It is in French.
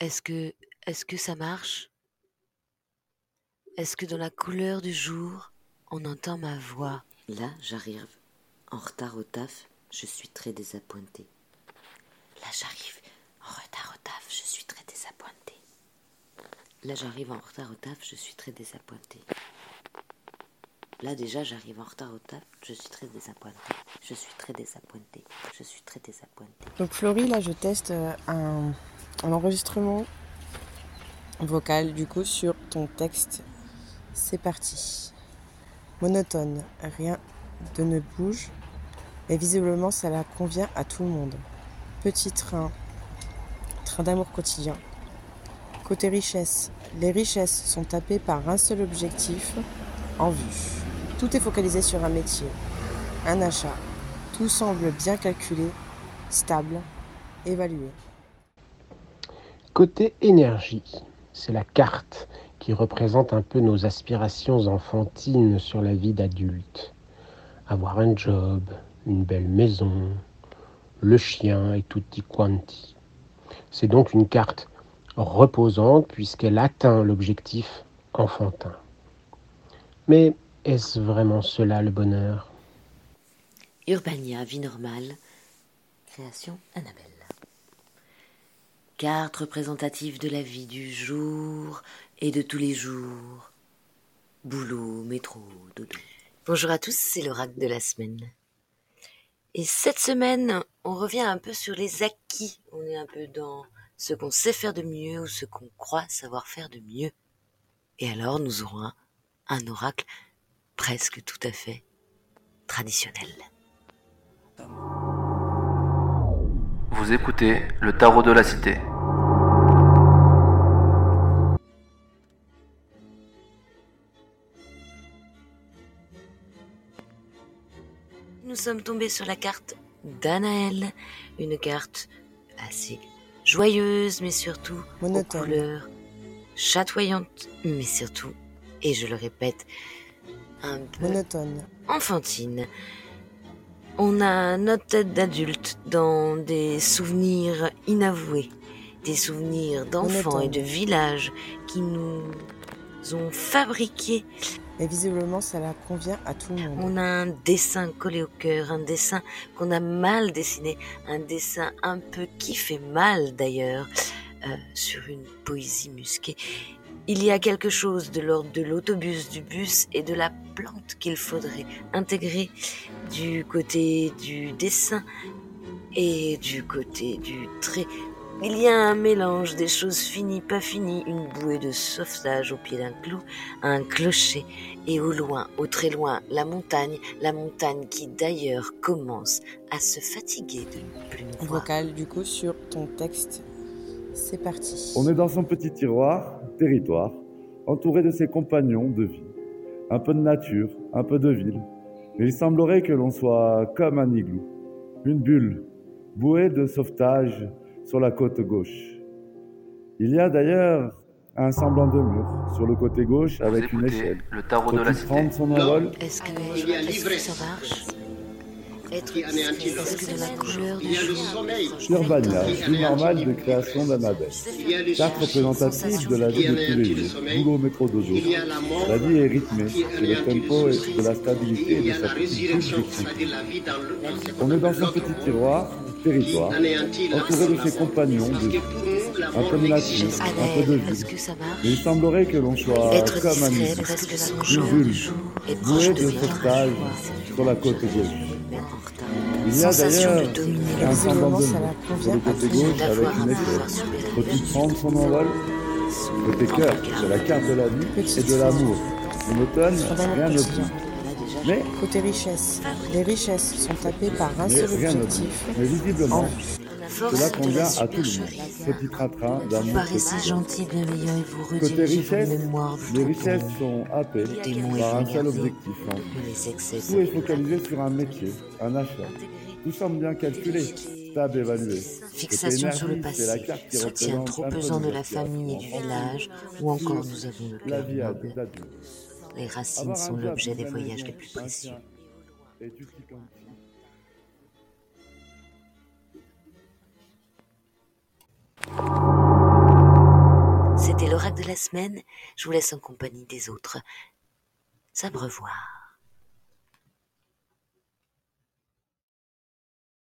Est-ce que, est-ce que ça marche? Est-ce que dans la couleur du jour, on entend ma voix? Là, j'arrive en retard au taf, je suis très désappointée. Là, j'arrive en retard au taf, je suis très désappointée. Là, j'arrive en retard au taf, je suis très désappointée. Là, déjà, j'arrive en retard au taf, je suis très désappointée. Je suis très désappointée. Je suis très désappointée. Donc, Florie, là, je teste euh, un, un enregistrement vocal, du coup, sur ton texte. C'est parti. Monotone, rien de ne bouge, et visiblement ça la convient à tout le monde. Petit train, train d'amour quotidien. Côté richesse, les richesses sont tapées par un seul objectif en vue. Tout est focalisé sur un métier, un achat. Tout semble bien calculé, stable, évalué. Côté énergie, c'est la carte qui représente un peu nos aspirations enfantines sur la vie d'adulte. Avoir un job, une belle maison, le chien et tutti quanti. C'est donc une carte reposante puisqu'elle atteint l'objectif enfantin. Mais est-ce vraiment cela le bonheur? Urbania, vie normale, création Annabelle. Carte représentative de la vie du jour et de tous les jours. Boulot, métro, dodo. Bonjour à tous, c'est l'oracle de la semaine. Et cette semaine, on revient un peu sur les acquis. On est un peu dans ce qu'on sait faire de mieux ou ce qu'on croit savoir faire de mieux. Et alors, nous aurons un, un oracle presque tout à fait traditionnel. Vous écoutez le tarot de la cité. Nous sommes tombés sur la carte d'Anaël, une carte assez joyeuse, mais surtout aux Monotone. couleurs chatoyantes, mais surtout, et je le répète, un peu Monotone, enfantine. On a notre tête d'adulte dans des souvenirs inavoués, des souvenirs d'enfants et de villages qui nous ont fabriqués. Et visiblement ça la convient à tout le monde. On a un dessin collé au cœur, un dessin qu'on a mal dessiné, un dessin un peu qui fait mal d'ailleurs, euh, sur une poésie musquée. Il y a quelque chose de l'ordre de l'autobus, du bus et de la plante qu'il faudrait intégrer du côté du dessin et du côté du trait. Il y a un mélange des choses finies, pas finies, une bouée de sauvetage au pied d'un clou, un clocher et au loin, au très loin, la montagne, la montagne qui d'ailleurs commence à se fatiguer de ne plus nous voir. Vocal, du coup, sur ton texte. C'est parti. On est dans son petit tiroir, territoire, entouré de ses compagnons de vie. Un peu de nature, un peu de ville. Mais il semblerait que l'on soit comme un igloo. Une bulle, bouée de sauvetage sur la côte gauche. Il y a d'ailleurs un semblant de mur sur le côté gauche Vous avec une échelle. le tarot de la cité. prendre son envol? Est-ce que, Il y a est-ce que ça marche Être qui anéantit de la couleur Il y a le sommeil. Urbania, vie normale de création le Carte représentative de la vie de tous les jours. Boulot, métro, a la vie est rythmée, c'est le tempo le et souffle. de la stabilité Il y de sa résurrection, de c'est-à-dire la vie dans le On est dans l'autre petit tiroir, territoire, entouré de ses compagnons de un peu de nature, un peu de vie. Mais il semblerait que l'on soit Être comme un et bouée proche de de sauvetage joie. sur la côte gauche. Il y a d'ailleurs de un visiblement de sur le côté gauche avec une supérieur. Faut-il prendre son envol Côté cœur, c'est la carte de la vie et de l'amour. En automne, rien ne quotidien. bouge. Mais, Côté richesse, les richesses sont tapées par un seul objectif. Mais visiblement, cela convient à tout le monde. Petit train-train Vous d'amour paraissez quotidien. gentil, bienveillant et vous redirigez mémoires du les richesses sont happées par un seul objectif. excès Tout est focalisé sur un métier, un achat. Tout semble bien calculé, évalué. Fixation sur le passé, carte qui soutien trop pesant de la famille et du village, ou encore nous avons le cœur noble. Les racines sont l'objet des voyages les plus précieux. C'était l'oracle de la semaine. Je vous laisse en compagnie des autres. Ça me.